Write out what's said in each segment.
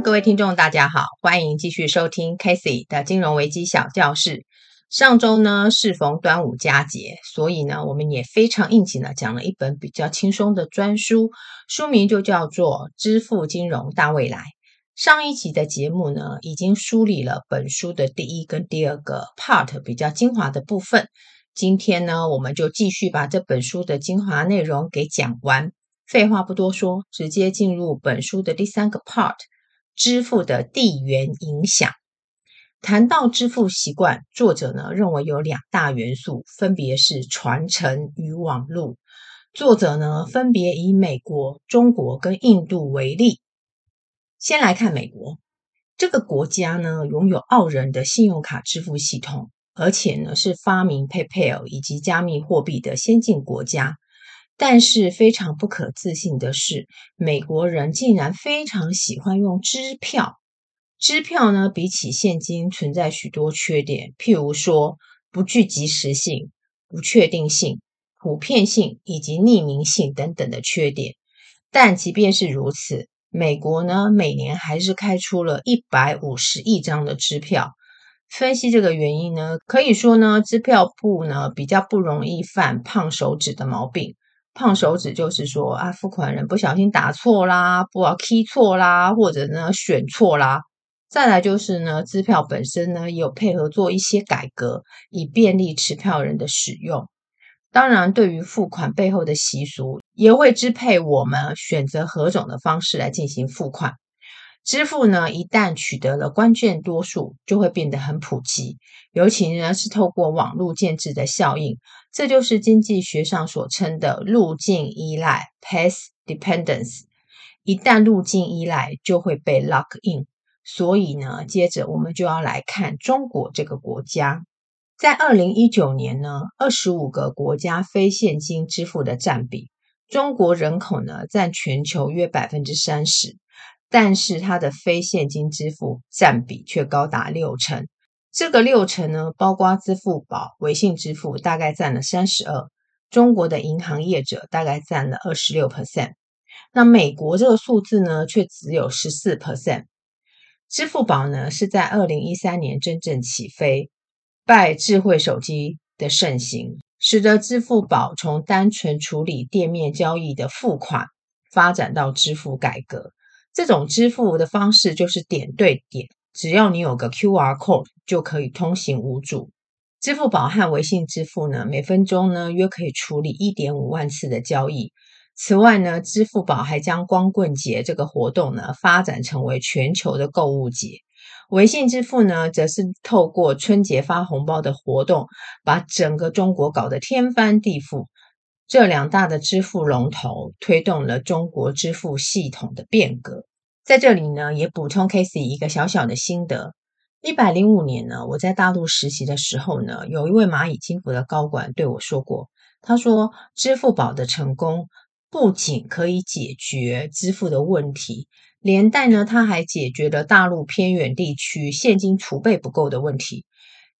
各位听众，大家好，欢迎继续收听 Casey 的金融危机小教室。上周呢，适逢端午佳节，所以呢，我们也非常应景的讲了一本比较轻松的专书，书名就叫做《支付金融大未来》。上一集的节目呢，已经梳理了本书的第一跟第二个 part 比较精华的部分。今天呢，我们就继续把这本书的精华内容给讲完。废话不多说，直接进入本书的第三个 part：支付的地缘影响。谈到支付习惯，作者呢认为有两大元素，分别是传承与网络。作者呢分别以美国、中国跟印度为例。先来看美国，这个国家呢拥有傲人的信用卡支付系统，而且呢是发明 PayPal 以及加密货币的先进国家。但是非常不可置信的是，美国人竟然非常喜欢用支票。支票呢比起现金存在许多缺点，譬如说不具及时性、不确定性、普遍性以及匿名性等等的缺点。但即便是如此，美国呢，每年还是开出了一百五十亿张的支票。分析这个原因呢，可以说呢，支票部呢比较不容易犯胖手指的毛病。胖手指就是说啊，付款人不小心打错啦，不好 key 错啦，或者呢选错啦。再来就是呢，支票本身呢也有配合做一些改革，以便利持票人的使用。当然，对于付款背后的习俗，也会支配我们选择何种的方式来进行付款。支付呢，一旦取得了关键多数，就会变得很普及。尤其呢，是透过网络建制的效应，这就是经济学上所称的路径依赖 （path dependence）。一旦路径依赖，就会被 lock in。所以呢，接着我们就要来看中国这个国家。在二零一九年呢，二十五个国家非现金支付的占比，中国人口呢占全球约百分之三十，但是它的非现金支付占比却高达六成。这个六成呢，包括支付宝、微信支付大概占了三十二，中国的银行业者大概占了二十六 percent。那美国这个数字呢，却只有十四 percent。支付宝呢是在二零一三年真正起飞。拜智慧手机的盛行，使得支付宝从单纯处理店面交易的付款，发展到支付改革。这种支付的方式就是点对点，只要你有个 QR code 就可以通行无阻。支付宝和微信支付呢，每分钟呢约可以处理一点五万次的交易。此外呢，支付宝还将光棍节这个活动呢发展成为全球的购物节。微信支付呢，则是透过春节发红包的活动，把整个中国搞得天翻地覆。这两大的支付龙头推动了中国支付系统的变革。在这里呢，也补充 Casey 一个小小的心得：一百零五年呢，我在大陆实习的时候呢，有一位蚂蚁金服的高管对我说过，他说，支付宝的成功不仅可以解决支付的问题。连带呢，他还解决了大陆偏远地区现金储备不够的问题。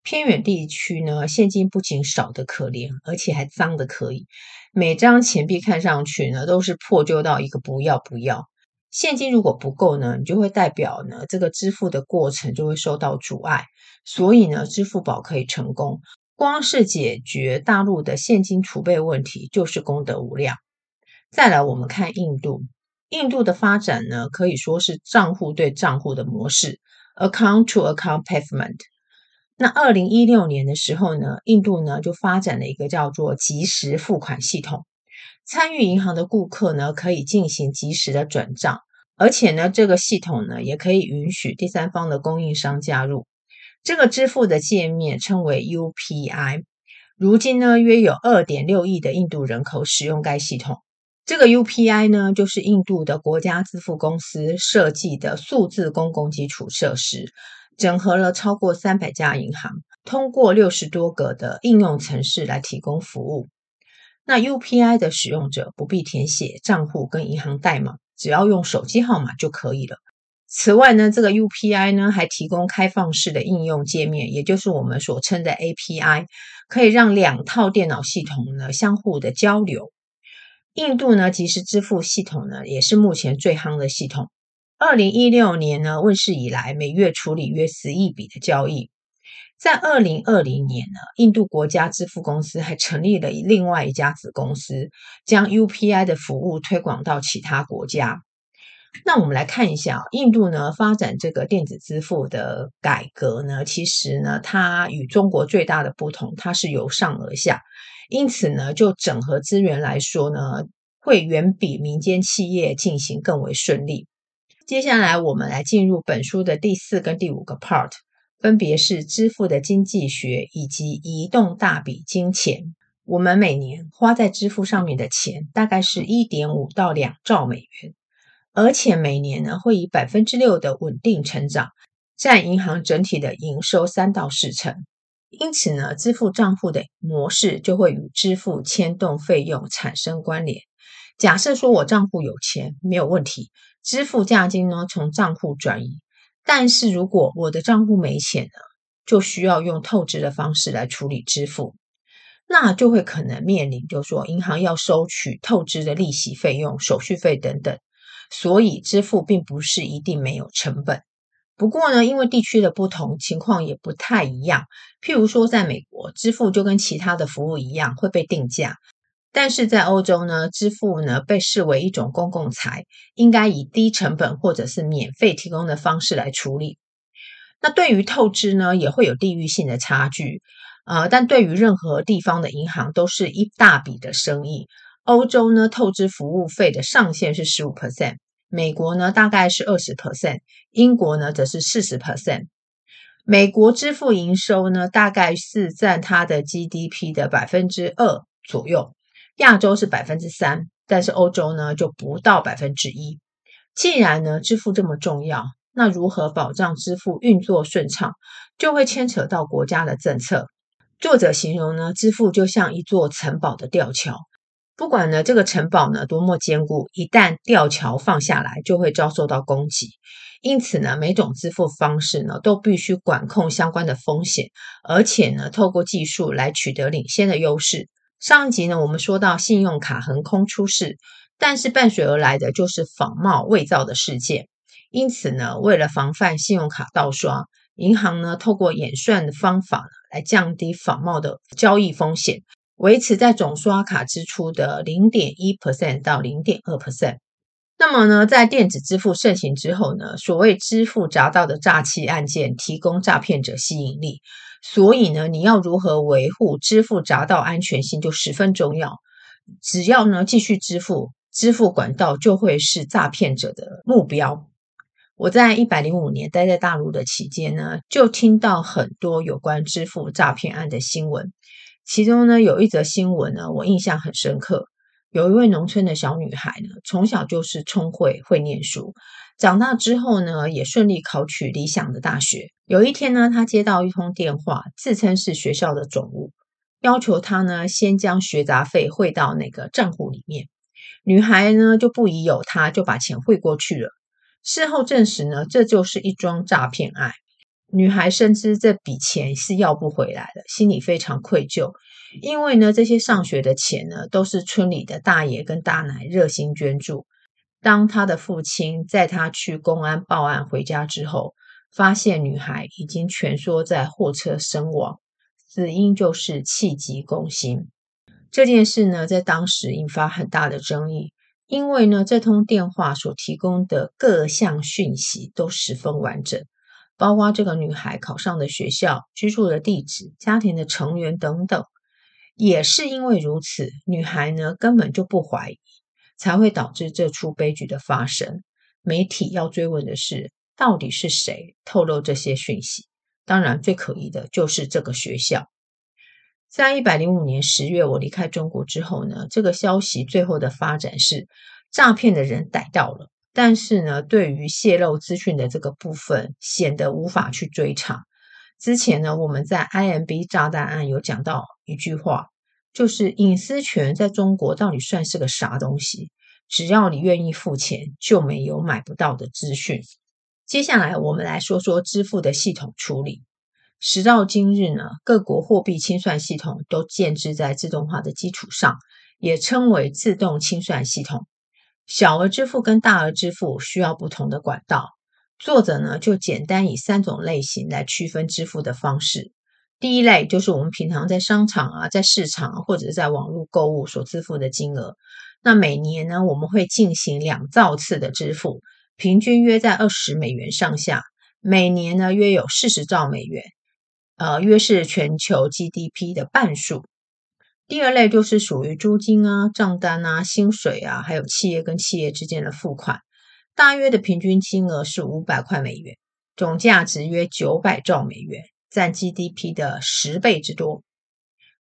偏远地区呢，现金不仅少得可怜，而且还脏得可以。每张钱币看上去呢，都是破旧到一个不要不要。现金如果不够呢，你就会代表呢，这个支付的过程就会受到阻碍。所以呢，支付宝可以成功，光是解决大陆的现金储备问题，就是功德无量。再来，我们看印度。印度的发展呢，可以说是账户对账户的模式，account to account payment。那二零一六年的时候呢，印度呢就发展了一个叫做即时付款系统，参与银行的顾客呢可以进行及时的转账，而且呢这个系统呢也可以允许第三方的供应商加入。这个支付的界面称为 UPI，如今呢约有二点六亿的印度人口使用该系统。这个 UPI 呢，就是印度的国家支付公司设计的数字公共基础设施，整合了超过三百家银行，通过六十多个的应用程式来提供服务。那 UPI 的使用者不必填写账户跟银行代码，只要用手机号码就可以了。此外呢，这个 UPI 呢还提供开放式的应用界面，也就是我们所称的 API，可以让两套电脑系统呢相互的交流。印度呢，即时支付系统呢，也是目前最夯的系统。二零一六年呢问世以来，每月处理约十亿笔的交易。在二零二零年呢，印度国家支付公司还成立了另外一家子公司，将 UPI 的服务推广到其他国家。那我们来看一下，印度呢发展这个电子支付的改革呢，其实呢，它与中国最大的不同，它是由上而下，因此呢，就整合资源来说呢，会远比民间企业进行更为顺利。接下来，我们来进入本书的第四跟第五个 part，分别是支付的经济学以及移动大笔金钱。我们每年花在支付上面的钱，大概是一点五到两兆美元。而且每年呢，会以百分之六的稳定成长，占银行整体的营收三到四成。因此呢，支付账户的模式就会与支付牵动费用产生关联。假设说我账户有钱，没有问题，支付价金呢从账户转移。但是如果我的账户没钱呢，就需要用透支的方式来处理支付，那就会可能面临，就是说银行要收取透支的利息费用、手续费等等。所以支付并不是一定没有成本，不过呢，因为地区的不同，情况也不太一样。譬如说，在美国，支付就跟其他的服务一样会被定价，但是在欧洲呢，支付呢被视为一种公共财，应该以低成本或者是免费提供的方式来处理。那对于透支呢，也会有地域性的差距，呃，但对于任何地方的银行都是一大笔的生意。欧洲呢，透支服务费的上限是十五 percent，美国呢大概是二十 percent，英国呢则是四十 percent。美国支付营收呢大概是占它的 GDP 的百分之二左右，亚洲是百分之三，但是欧洲呢就不到百分之一。既然呢支付这么重要，那如何保障支付运作顺畅，就会牵扯到国家的政策。作者形容呢，支付就像一座城堡的吊桥。不管呢这个城堡呢多么坚固，一旦吊桥放下来，就会遭受到攻击。因此呢，每种支付方式呢都必须管控相关的风险，而且呢，透过技术来取得领先的优势。上一集呢，我们说到信用卡横空出世，但是伴随而来的就是仿冒伪造的事件。因此呢，为了防范信用卡盗刷，银行呢透过演算的方法来降低仿冒的交易风险。维持在总刷卡支出的零点一 percent 到零点二 percent。那么呢，在电子支付盛行之后呢，所谓支付闸道的诈欺案件提供诈骗者吸引力，所以呢，你要如何维护支付闸道安全性就十分重要。只要呢继续支付，支付管道就会是诈骗者的目标。我在一百零五年待在大陆的期间呢，就听到很多有关支付诈骗案的新闻。其中呢，有一则新闻呢，我印象很深刻。有一位农村的小女孩呢，从小就是聪慧，会念书，长大之后呢，也顺利考取理想的大学。有一天呢，她接到一通电话，自称是学校的总务，要求她呢，先将学杂费汇到那个账户里面。女孩呢，就不疑有他，就把钱汇过去了。事后证实呢，这就是一桩诈骗案。女孩深知这笔钱是要不回来的，心里非常愧疚。因为呢，这些上学的钱呢，都是村里的大爷跟大奶热心捐助。当他的父亲载他去公安报案回家之后，发现女孩已经蜷缩在货车身亡，死因就是气急攻心。这件事呢，在当时引发很大的争议，因为呢，这通电话所提供的各项讯息都十分完整。包括这个女孩考上的学校、居住的地址、家庭的成员等等，也是因为如此，女孩呢根本就不怀疑，才会导致这出悲剧的发生。媒体要追问的是，到底是谁透露这些讯息？当然，最可疑的就是这个学校。在一百零五年十月，我离开中国之后呢，这个消息最后的发展是，诈骗的人逮到了。但是呢，对于泄露资讯的这个部分，显得无法去追查。之前呢，我们在 IMB 炸弹案有讲到一句话，就是隐私权在中国到底算是个啥东西？只要你愿意付钱，就没有买不到的资讯。接下来我们来说说支付的系统处理。时到今日呢，各国货币清算系统都建置在自动化的基础上，也称为自动清算系统。小额支付跟大额支付需要不同的管道。作者呢就简单以三种类型来区分支付的方式。第一类就是我们平常在商场啊、在市场，或者是在网络购物所支付的金额。那每年呢，我们会进行两兆次的支付，平均约在二十美元上下。每年呢，约有四十兆美元，呃，约是全球 GDP 的半数。第二类就是属于租金啊、账单啊、薪水啊，还有企业跟企业之间的付款，大约的平均金额是五百块美元，总价值约九百兆美元，占 GDP 的十倍之多。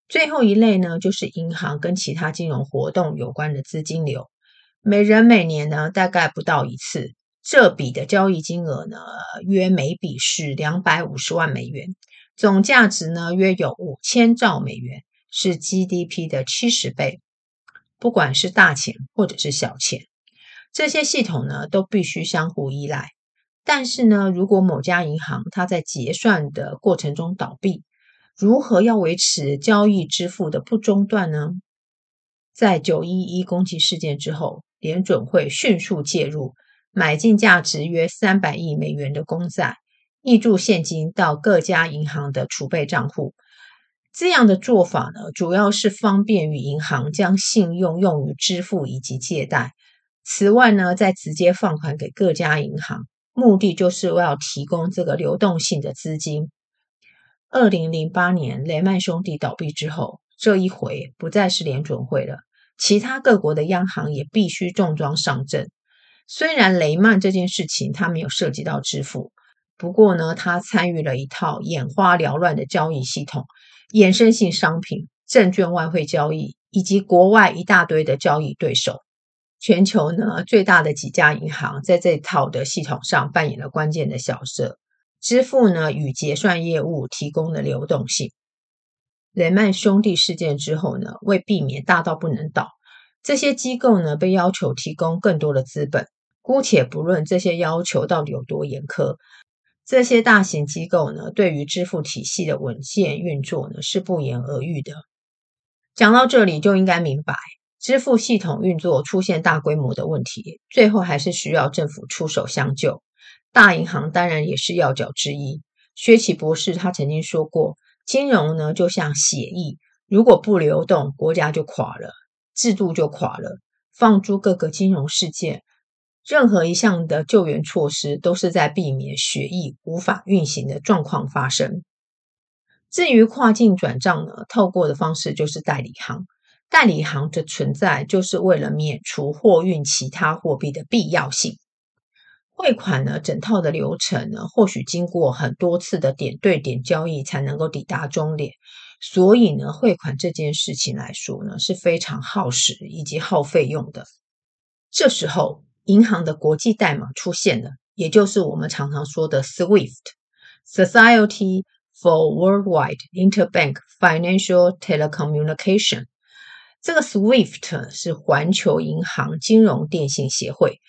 最后一类呢，就是银行跟其他金融活动有关的资金流，每人每年呢大概不到一次，这笔的交易金额呢约每笔是两百五十万美元，总价值呢约有五千兆美元，是 GDP 的七十倍。不管是大钱或者是小钱，这些系统呢都必须相互依赖。但是呢，如果某家银行它在结算的过程中倒闭，如何要维持交易支付的不中断呢？在九一一攻击事件之后，联准会迅速介入，买进价值约三百亿美元的公债，挹注现金到各家银行的储备账户。这样的做法呢，主要是方便于银行将信用用于支付以及借贷。此外呢，再直接放款给各家银行，目的就是为了提供这个流动性的资金。二零零八年雷曼兄弟倒闭之后，这一回不再是联准会了，其他各国的央行也必须重装上阵。虽然雷曼这件事情他没有涉及到支付，不过呢，他参与了一套眼花缭乱的交易系统、衍生性商品、证券外汇交易以及国外一大堆的交易对手。全球呢最大的几家银行在这套的系统上扮演了关键的角色。支付呢与结算业务提供的流动性。雷曼兄弟事件之后呢，为避免大到不能倒，这些机构呢被要求提供更多的资本。姑且不论这些要求到底有多严苛，这些大型机构呢对于支付体系的稳健运作呢是不言而喻的。讲到这里就应该明白，支付系统运作出现大规模的问题，最后还是需要政府出手相救。大银行当然也是要角之一。薛奇博士他曾经说过，金融呢就像血液，如果不流动，国家就垮了，制度就垮了。放诸各个金融事件，任何一项的救援措施都是在避免血液无法运行的状况发生。至于跨境转账呢，透过的方式就是代理行。代理行的存在就是为了免除货运其他货币的必要性。汇款呢，整套的流程呢，或许经过很多次的点对点交易才能够抵达终点，所以呢，汇款这件事情来说呢，是非常耗时以及耗费用的。这时候，银行的国际代码出现了，也就是我们常常说的 SWIFT（Society for Worldwide Interbank Financial Telecommunication）。这个 SWIFT 是环球银行金融电信协会。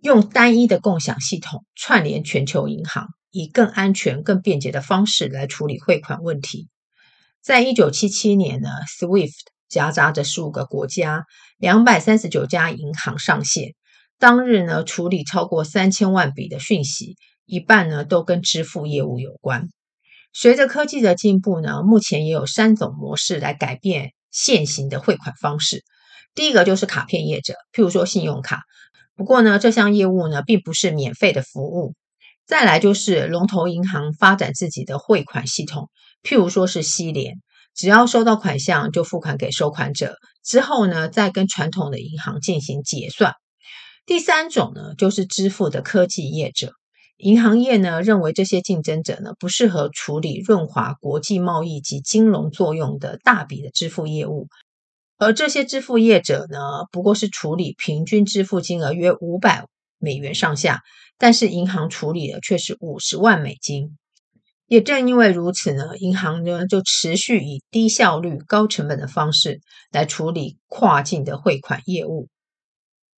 用单一的共享系统串联全球银行，以更安全、更便捷的方式来处理汇款问题。在一九七七年呢，SWIFT 夹杂着十五个国家、两百三十九家银行上线。当日呢，处理超过三千万笔的讯息，一半呢都跟支付业务有关。随着科技的进步呢，目前也有三种模式来改变现行的汇款方式。第一个就是卡片业者，譬如说信用卡。不过呢，这项业务呢并不是免费的服务。再来就是龙头银行发展自己的汇款系统，譬如说是西联，只要收到款项就付款给收款者，之后呢再跟传统的银行进行结算。第三种呢就是支付的科技业者，银行业呢认为这些竞争者呢不适合处理润滑国际贸易及金融作用的大笔的支付业务。而这些支付业者呢，不过是处理平均支付金额约五百美元上下，但是银行处理的却是五十万美金。也正因为如此呢，银行呢就持续以低效率、高成本的方式来处理跨境的汇款业务。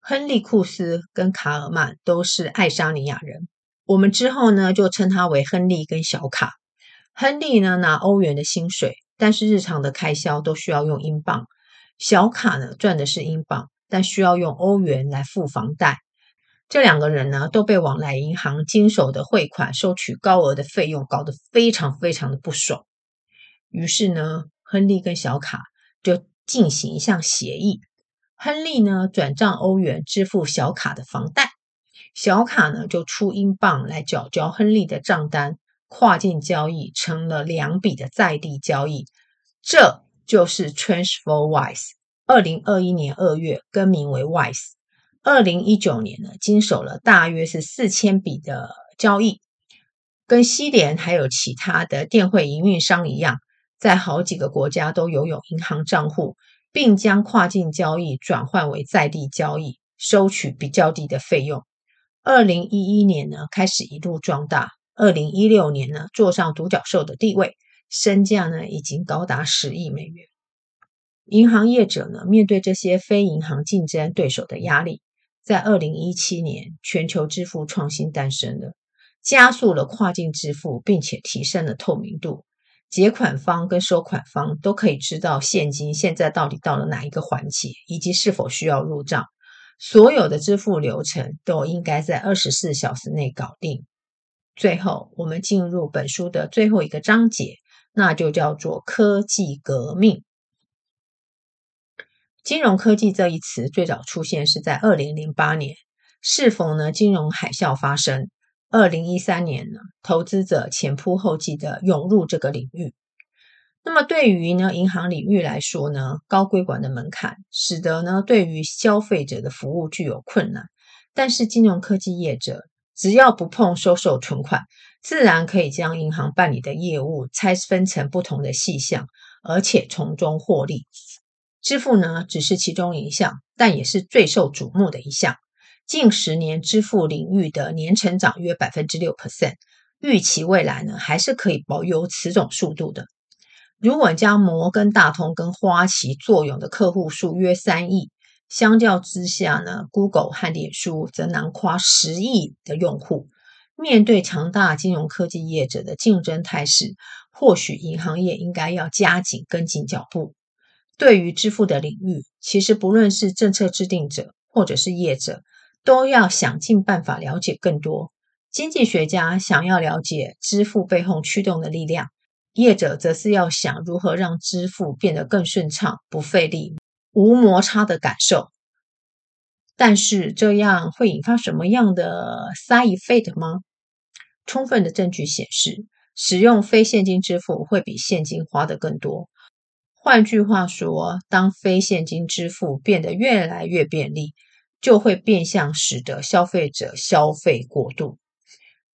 亨利·库斯跟卡尔曼都是爱沙尼亚人，我们之后呢就称他为亨利跟小卡。亨利呢拿欧元的薪水，但是日常的开销都需要用英镑。小卡呢赚的是英镑，但需要用欧元来付房贷。这两个人呢，都被往来银行经手的汇款收取高额的费用搞得非常非常的不爽。于是呢，亨利跟小卡就进行一项协议：亨利呢转账欧元支付小卡的房贷，小卡呢就出英镑来缴交亨利的账单。跨境交易成了两笔的在地交易，这就是 TransferWise。二零二一年二月更名为 Wise，二零一九年呢经手了大约是四千笔的交易，跟西联还有其他的电汇营运商一样，在好几个国家都拥有银行账户，并将跨境交易转换为在地交易，收取比较低的费用。二零一一年呢开始一路壮大。二零一六年呢，坐上独角兽的地位，身价呢已经高达十亿美元。银行业者呢，面对这些非银行竞争对手的压力，在二零一七年，全球支付创新诞生了，加速了跨境支付，并且提升了透明度。结款方跟收款方都可以知道现金现在到底到了哪一个环节，以及是否需要入账。所有的支付流程都应该在二十四小时内搞定。最后，我们进入本书的最后一个章节，那就叫做科技革命。金融科技这一词最早出现是在二零零八年，适逢呢金融海啸发生。二零一三年呢，投资者前仆后继的涌入这个领域。那么对于呢银行领域来说呢，高规管的门槛使得呢对于消费者的服务具有困难。但是金融科技业者，只要不碰收受存款，自然可以将银行办理的业务拆分成不同的细项，而且从中获利。支付呢，只是其中一项，但也是最受瞩目的一项。近十年支付领域的年成长约百分之六 percent，预期未来呢还是可以保有此种速度的。如果将摩根大通跟花旗作用的客户数约三亿。相较之下呢，Google 和脸书则囊括十亿的用户。面对强大金融科技业者的竞争态势，或许银行业应该要加紧跟进脚步。对于支付的领域，其实不论是政策制定者或者是业者，都要想尽办法了解更多。经济学家想要了解支付背后驱动的力量，业者则是要想如何让支付变得更顺畅、不费力。无摩擦的感受，但是这样会引发什么样的 side effect 吗？充分的证据显示，使用非现金支付会比现金花得更多。换句话说，当非现金支付变得越来越便利，就会变相使得消费者消费过度。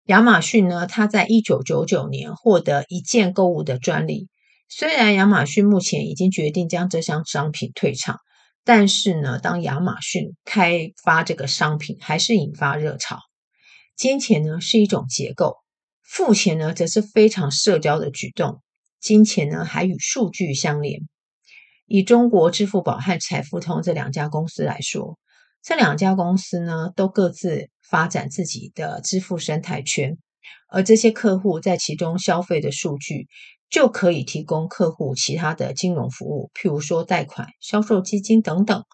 亚马逊呢，它在一九九九年获得一键购物的专利。虽然亚马逊目前已经决定将这项商品退场，但是呢，当亚马逊开发这个商品，还是引发热潮。金钱呢是一种结构，付钱呢则是非常社交的举动。金钱呢还与数据相连。以中国支付宝和财付通这两家公司来说，这两家公司呢都各自发展自己的支付生态圈，而这些客户在其中消费的数据。就可以提供客户其他的金融服务，譬如说贷款、销售基金等等。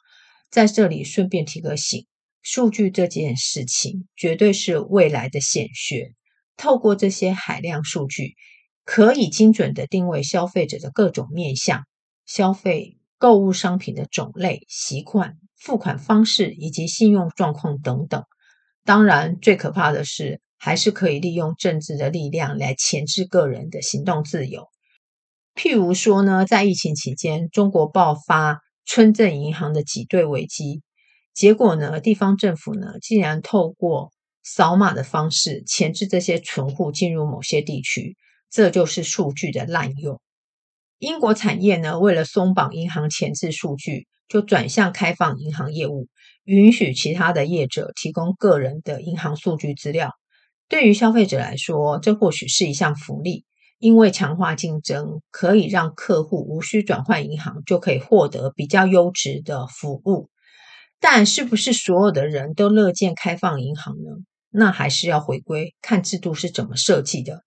在这里顺便提个醒：数据这件事情绝对是未来的显学。透过这些海量数据，可以精准地定位消费者的各种面向、消费、购物商品的种类、习惯、付款方式以及信用状况等等。当然，最可怕的是。还是可以利用政治的力量来钳制个人的行动自由。譬如说呢，在疫情期间，中国爆发村镇银行的挤兑危机，结果呢，地方政府呢竟然透过扫码的方式钳制这些存户进入某些地区，这就是数据的滥用。英国产业呢，为了松绑银行钳制数据，就转向开放银行业务，允许其他的业者提供个人的银行数据资料。对于消费者来说，这或许是一项福利，因为强化竞争可以让客户无需转换银行就可以获得比较优质的服务。但是不是所有的人都乐见开放银行呢？那还是要回归看制度是怎么设计的。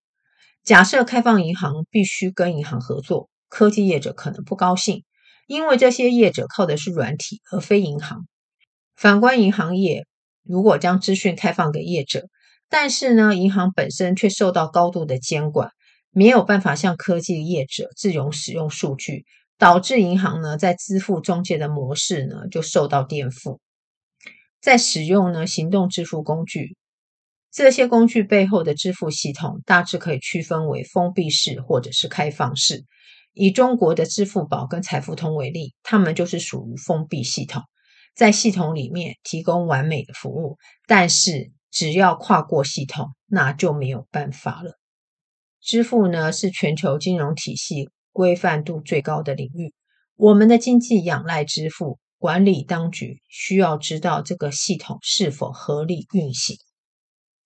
假设开放银行必须跟银行合作，科技业者可能不高兴，因为这些业者靠的是软体而非银行。反观银行业，如果将资讯开放给业者，但是呢，银行本身却受到高度的监管，没有办法向科技业者自由使用数据，导致银行呢在支付中介的模式呢就受到颠覆。在使用呢行动支付工具，这些工具背后的支付系统大致可以区分为封闭式或者是开放式。以中国的支付宝跟财付通为例，他们就是属于封闭系统，在系统里面提供完美的服务，但是只要跨过系统，那就没有办法了。支付呢是全球金融体系规范度最高的领域，我们的经济仰赖支付，管理当局需要知道这个系统是否合理运行。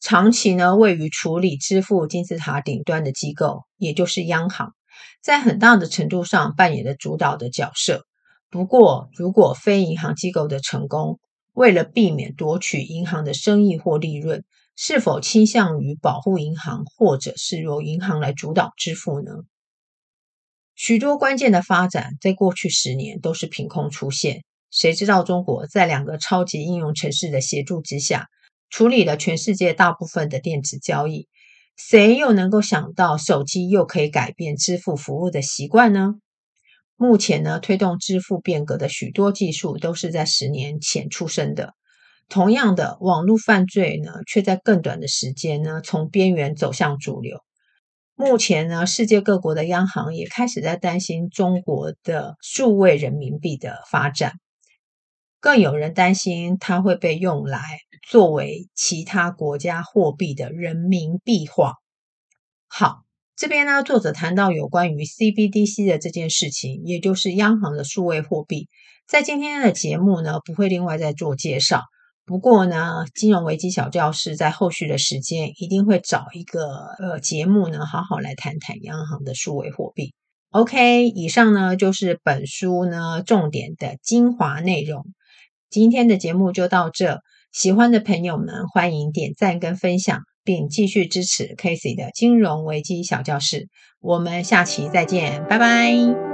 长期呢位于处理支付金字塔顶端的机构，也就是央行。在很大的程度上扮演了主导的角色。不过，如果非银行机构的成功，为了避免夺取银行的生意或利润，是否倾向于保护银行，或者是由银行来主导支付呢？许多关键的发展在过去十年都是凭空出现。谁知道中国在两个超级应用城市的协助之下，处理了全世界大部分的电子交易？谁又能够想到手机又可以改变支付服务的习惯呢？目前呢，推动支付变革的许多技术都是在十年前出生的。同样的，网络犯罪呢，却在更短的时间呢，从边缘走向主流。目前呢，世界各国的央行也开始在担心中国的数位人民币的发展。更有人担心它会被用来作为其他国家货币的人民币化。好，这边呢，作者谈到有关于 CBDC 的这件事情，也就是央行的数位货币，在今天的节目呢，不会另外再做介绍。不过呢，金融危机小教室在后续的时间一定会找一个呃节目呢，好好来谈谈央行的数位货币。OK，以上呢就是本书呢重点的精华内容。今天的节目就到这，喜欢的朋友们欢迎点赞跟分享，并继续支持 Casey 的金融危机小教室。我们下期再见，拜拜。